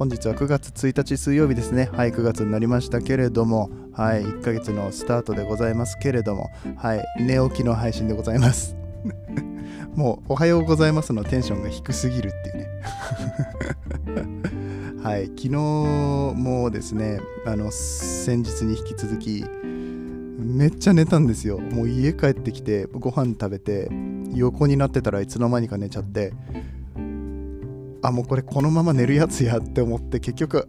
本日は9月1日水曜日ですね。はい、9月になりましたけれども、はい、1ヶ月のスタートでございますけれども、はい、寝起きの配信でございます。もう、おはようございますのテンションが低すぎるっていうね。はい、昨日もですね、あの、先日に引き続き、めっちゃ寝たんですよ。もう家帰ってきて、ご飯食べて、横になってたらいつの間にか寝ちゃって、あもうこれこのまま寝るやつやって思って結局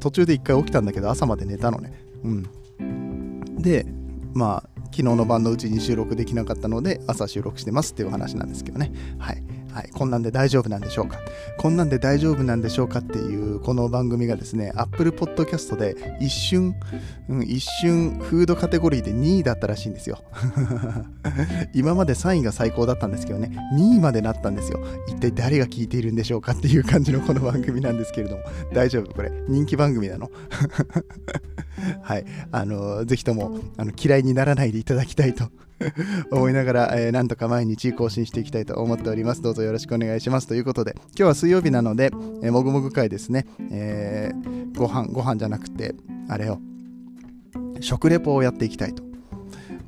途中で一回起きたんだけど朝まで寝たのね。うん。でまあ昨日の晩のうちに収録できなかったので朝収録してますっていう話なんですけどね。はい。はい、こんなんで大丈夫なんでしょうか？こんなんで大丈夫なんでしょうかっていうこの番組がですね Apple Podcast で一瞬、うん、一瞬フードカテゴリーで2位だったらしいんですよ。今まで3位が最高だったんですけどね2位までなったんですよ。一体誰が聞いているんでしょうかっていう感じのこの番組なんですけれども大丈夫？これ人気番組なの？はいあのぜひともあの嫌いにならないでいただきたいと 思いながら、えーなんとか毎日更新していきたいと思っております。どうぞよろしくお願いします。ということで今日は水曜日なので、えーもぐもぐ会ですね、えーご飯ご飯じゃなくてあれを食レポをやっていきたいと。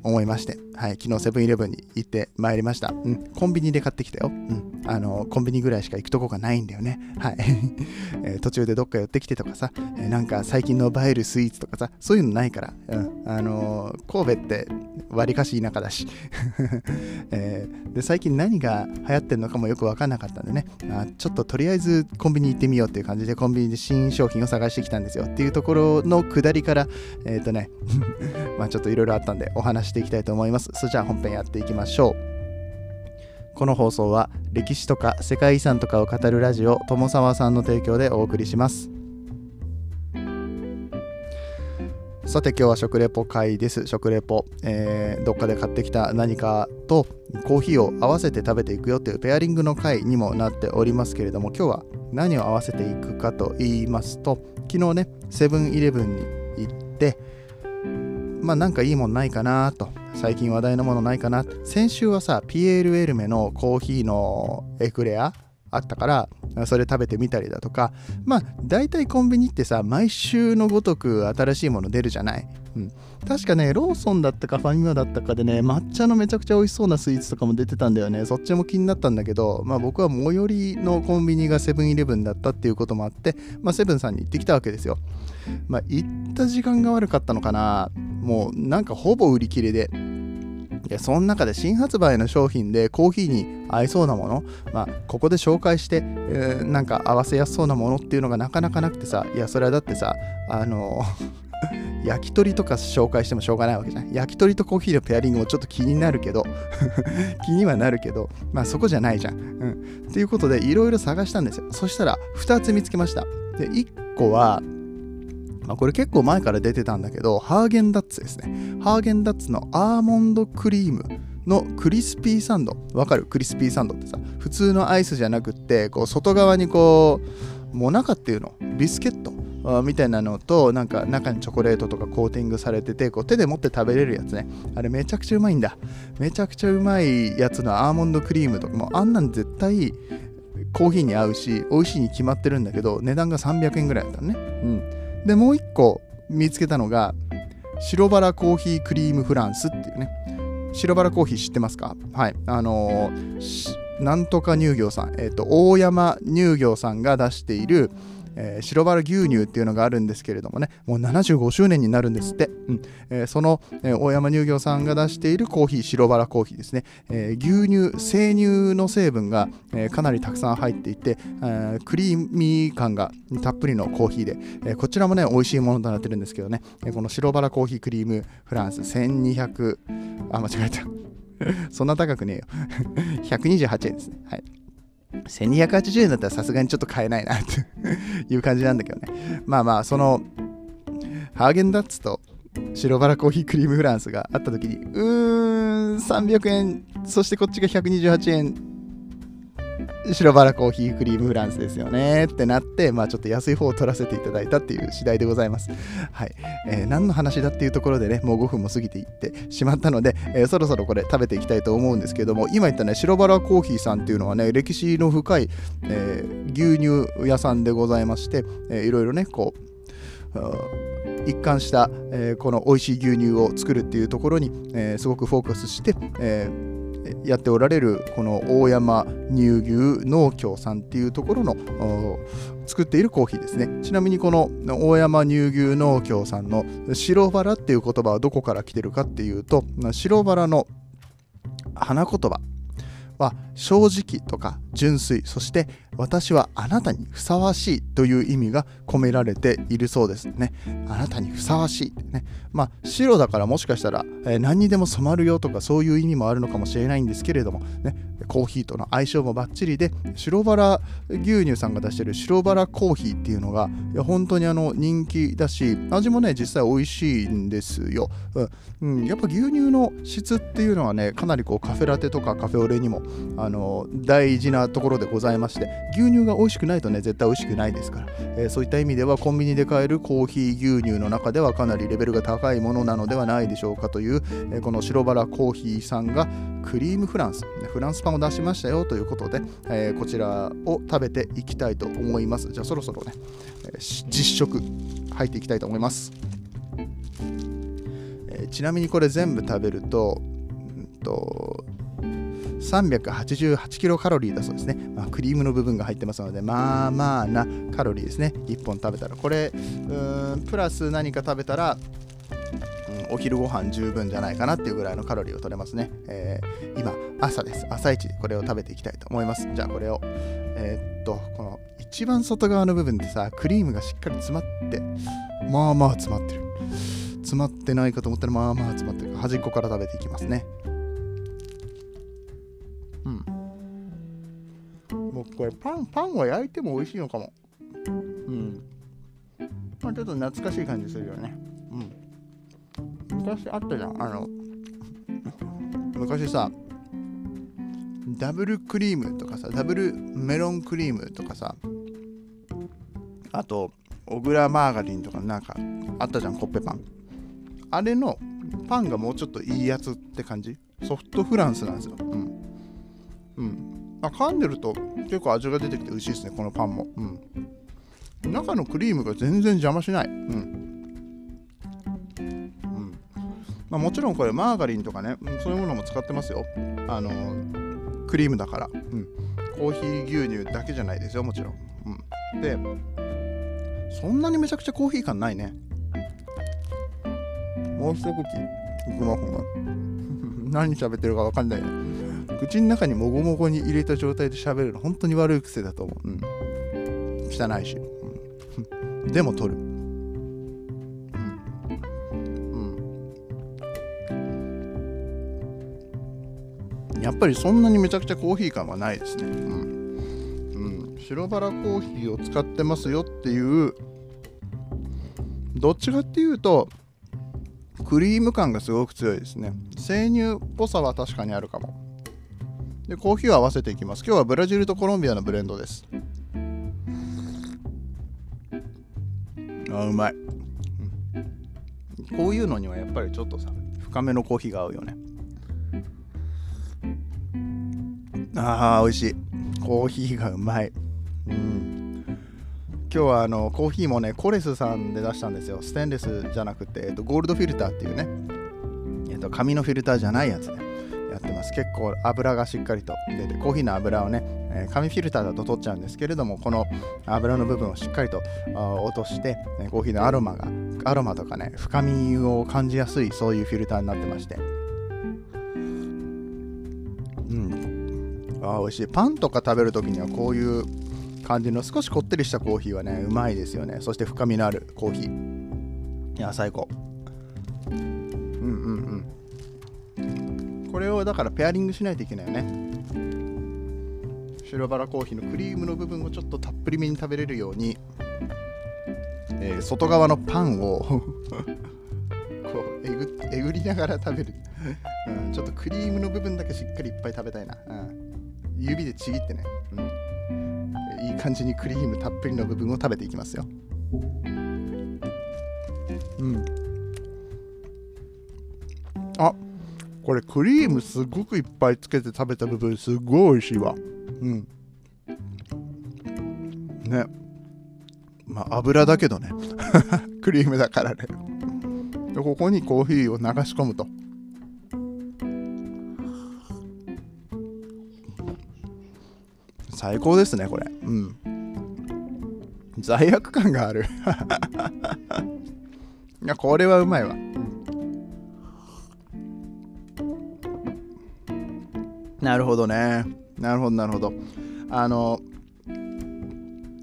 思いまして、はい、昨日セブンイレブンに行ってまいりました。うん、コンビニで買ってきたよ。うん、あの、コンビニぐらいしか行くとこがないんだよね。はい。え途中でどっか寄ってきてとかさ、えなんか最近の映えるスイーツとかさ、そういうのないから。うん、あのー神戸って割かし田舎だし、えーで、最近何が流行ってるのかもよくわかんなかったんでね、あちょっととりあえずコンビニ行ってみようっていう感じでコンビニで新商品を探してきたんですよっていうところの下りから、えっ、とね、まあちょっといろいろあったんでお話していきたいと思います。それじゃあ本編やっていきましょう。この放送は歴史とか世界遺産とかを語るラジオ友沢さんの提供でお送りします。さて今日は食レポ会です。食レポ、えーどっかで買ってきた何かとコーヒーを合わせて食べていくよっていうペアリングの会にもなっておりますけれども今日は何を合わせていくかと言いますと昨日ねセブンイレブンに行ってまあなんかいいもんないかなと。最近話題のものないかな。先週はさピエール・エルメのコーヒーのエクレアあったからそれ食べてみたりだとかまあ大体コンビニってさ毎週のごとく新しいもの出るじゃない、うん、確かねローソンだったかファミマだったかでね抹茶のめちゃくちゃ美味しそうなスイーツとかも出てたんだよね。そっちも気になったんだけどまあ僕は最寄りのコンビニがセブンイレブンだったっていうこともあってまあセブンさんに行ってきたわけですよ。まあ行った時間が悪かったのかな。もうなんかほぼ売り切れで。いやその中で新発売の商品でコーヒーに合いそうなもの、まあ、ここで紹介して、えーなんか合わせやすそうなものっていうのがなかなかなくてさいやそれはだってさあの 焼き鳥とか紹介してもしょうがないわけじゃん。焼き鳥とコーヒーのペアリングもちょっと気になるけど 気にはなるけどまあそこじゃないじゃん。うん、ということでいろいろ探したんですよ。そしたら2つ見つけました。で1個はまあ、これ結構前から出てたんだけど、ハーゲンダッツですね。ハーゲンダッツのアーモンドクリームのクリスピーサンド。わかる？クリスピーサンドってさ、普通のアイスじゃなくって、こう外側にこう、もなかっていうの、ビスケット？みたいなのと、なんか中にチョコレートとかコーティングされてて、こう手で持って食べれるやつね。あれめちゃくちゃうまいんだ。めちゃくちゃうまいやつのアーモンドクリームとかも、あんなん絶対コーヒーに合うし、美味しいに決まってるんだけど、値段が300円ぐらいだったのね。うん。でもう一個見つけたのが白バラコーヒークリームフランスっていうね白バラコーヒー知ってますか？はい。あのーなんとか乳業さん、えっ、と大山乳業さんが出している、えー白バラ牛乳っていうのがあるんですけれどもねもう75周年になるんですって、うん。えーその、えー大山乳業さんが出しているコーヒー白バラコーヒーですね、え牛乳生乳の成分が、えかなりたくさん入っていて、えクリーミー感がたっぷりのコーヒーで、えこちらもね美味しいものとなってるんですけどね、えこの白バラコーヒークリームフランス1200あ間違えた。そんな高くねえよ。128円ですね。はい。1280円だったらさすがにちょっと買えないなって いう感じなんだけどね。まあまあそのハーゲンダッツと白バラコーヒークリームフランスがあった時にうーん300円そしてこっちが128円白バラコーヒークリームフランスですよねってなって、まあ、ちょっと安い方を取らせていただいたっていう次第でございます。はい。えー、何の話だっていうところでね、もう5分も過ぎていってしまったので、えー、そろそろこれ食べていきたいと思うんですけども、今言ったね、白バラコーヒーさんっていうのはね、歴史の深い、えー、牛乳屋さんでございまして、えー、いろいろね、こう、一貫した、えー、この美味しい牛乳を作るっていうところに、えー、すごくフォーカスして、えーやっておられるこの大山乳牛農協さんっていうところの作っているコーヒーですね。ちなみにこの大山乳牛農協さんの白バラっていう言葉はどこから来てるかっていうと白バラの花言葉は正直とか純粋そして私はあなたにふさわしいという意味が込められているそうですね。あなたにふさわしいね。まあ白だからもしかしたら、えー、何にでも染まるよとかそういう意味もあるのかもしれないんですけれどもね。コーヒーとの相性もバッチリで白バラ牛乳さんが出してる白バラコーヒーっていうのがいや本当にあの人気だし味もね実際美味しいんですよ、うん、やっぱ牛乳の質っていうのはねかなりこうカフェラテとかカフェオレにもあの大事なところでございまして牛乳が美味しくないとね絶対美味しくないですから、えー、そういった意味ではコンビニで買えるコーヒー牛乳の中ではかなりレベルが高いものなのではないでしょうかという、えー、この白バラコーヒーさんがクリームフランスフランスパンを出しましたよということで、えー、こちらを食べていきたいと思います。じゃあそろそろね、え実食入っていきたいと思います、えちなみにこれ全部食べると,、うんと388キロカロリーだそうですね、まあ、クリームの部分が入ってますのでまあまあなカロリーですね1本食べたらこれうんプラス何か食べたら、お昼ご飯十分じゃないかなっていうぐらいのカロリーを取れますね。えー、今、朝です。朝一でこれを食べていきたいと思います。じゃあこれを、えー、っと、この一番外側の部分でさ、クリームがしっかり詰まって、まあまあ詰まってる。詰まってないかと思ったら、まあまあ詰まってる。端っこから食べていきますね。もうこれパンパンは焼いても美味しいのかも。うん。まあちょっと懐かしい感じするよね。うん。昔あったじゃんあの昔さダブルクリームとかさダブルメロンクリームとかさあと小倉マーガリンとかなんかあったじゃんコッペパン。あれのパンがもうちょっといいやつって感じ？ソフトフランスなんですよ。うん。あ噛んでると結構味が出てきて美味しいですねこのパンも。うん。中のクリームが全然邪魔しない。うん、うん。まあ、もちろんこれマーガリンとかねそういうものも使ってますよ。あのクリームだから、うん、コーヒー牛乳だけじゃないですよもちろん、うん、でそんなにめちゃくちゃコーヒー感ないね。もう一口。いくまほんが何喋ってるか分かんないね。口の中にもごもごに入れた状態で喋るの本当に悪い癖だと思う、うん、汚いし、うん、でも取る、うん、やっぱりそんなにめちゃくちゃコーヒー感はないですね、うん。うん。白バラコーヒーを使ってますよっていうどっちかっていうとクリーム感がすごく強いですね。生乳っぽさは確かにあるかも。でコーヒーを合わせていきます。今日はブラジルとコロンビアのブレンドです。あうまい、こういうのにはやっぱりちょっとさ深めのコーヒーが合うよね。あー美味しい。コーヒーがうまい。うん。今日はあのコーヒーもねコレスさんで出したんですよ。ステンレスじゃなくて、えっと、ゴールドフィルターっていうね、えっと、紙のフィルターじゃないやつね。やってます。結構油がしっかりと出てコーヒーの油をね、え、紙フィルターだと取っちゃうんですけれどもこの油の部分をしっかりと落として、ね、コーヒーのアロマがアロマとかね深みを感じやすいそういうフィルターになってまして。うん。あ美味しい。パンとか食べるときにはこういう感じの少しこってりしたコーヒーはねうまいですよね。そして深みのあるコーヒー。いや最高。うんうんうん。これをだからペアリングしないといけないよね。白バラコーヒーのクリームの部分をちょっとたっぷりめに食べれるようにえー外側のパンを こうえぐえぐりながら食べる、うん、ちょっとクリームの部分だけしっかりいっぱい食べたいな、うん、指でちぎってね、うん、いい感じにクリームたっぷりの部分を食べていきますよ。うん。あこれクリームすごくいっぱいつけて食べた部分すごい美味しいわ。うん。ね。まあ油だけどね。クリームだからね。でここにコーヒーを流し込むと。最高ですねこれ。うん。罪悪感がある。いやこれはうまいわ、なるほどね。なるほどなるほど。あの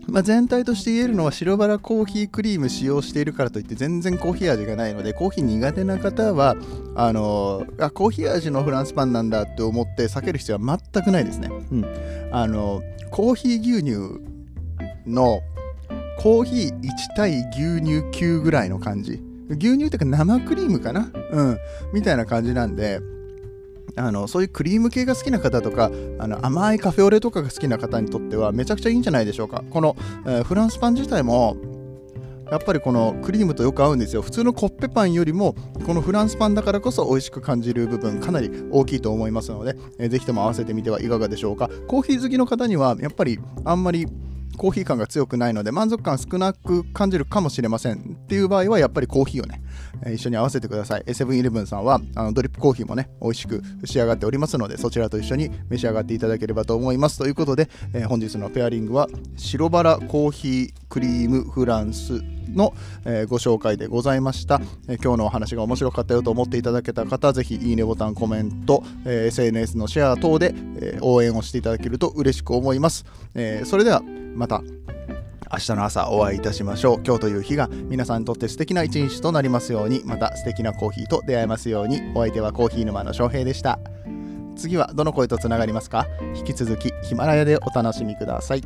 まあ、全体として言えるのは白バラコーヒークリーム使用しているからといって全然コーヒー味がないのでコーヒー苦手な方はあのあコーヒー味のフランスパンなんだって思って避ける必要は全くないですね。うん、あのコーヒー牛乳のコーヒー1対牛乳9ぐらいの感じ。牛乳っていうか生クリームかな？うん。みたいな感じなんであのそういうクリーム系が好きな方とかあの甘いカフェオレとかが好きな方にとってはめちゃくちゃいいんじゃないでしょうか。この、えーフランスパン自体もやっぱりこのクリームとよく合うんですよ。普通のコッペパンよりもこのフランスパンだからこそ美味しく感じる部分かなり大きいと思いますので、えーぜひとも合わせてみてはいかがでしょうか。コーヒー好きの方にはやっぱりあんまりコーヒー感が強くないので満足感少なく感じるかもしれません。っていう場合はやっぱりコーヒーをね、一緒に合わせてください。セブンイレブンさんはあのドリップコーヒーもね美味しく仕上がっておりますのでそちらと一緒に召し上がっていただければと思います。ということで、えー本日のペアリングは白バラコーヒークリームフランスの、えーご紹介でございました、えー今日のお話が面白かったよと思っていただけた方ぜひいいねボタンコメント、え SNS のシェア等で、え応援をしていただけると嬉しく思います、えそれではまた。明日の朝お会いいたしましょう。今日という日が皆さんにとって素敵な一日となりますように。また素敵なコーヒーと出会えますように。お相手はコーヒー沼の翔平でした。次はどの声とつながりますか？引き続きヒマラヤでお楽しみください。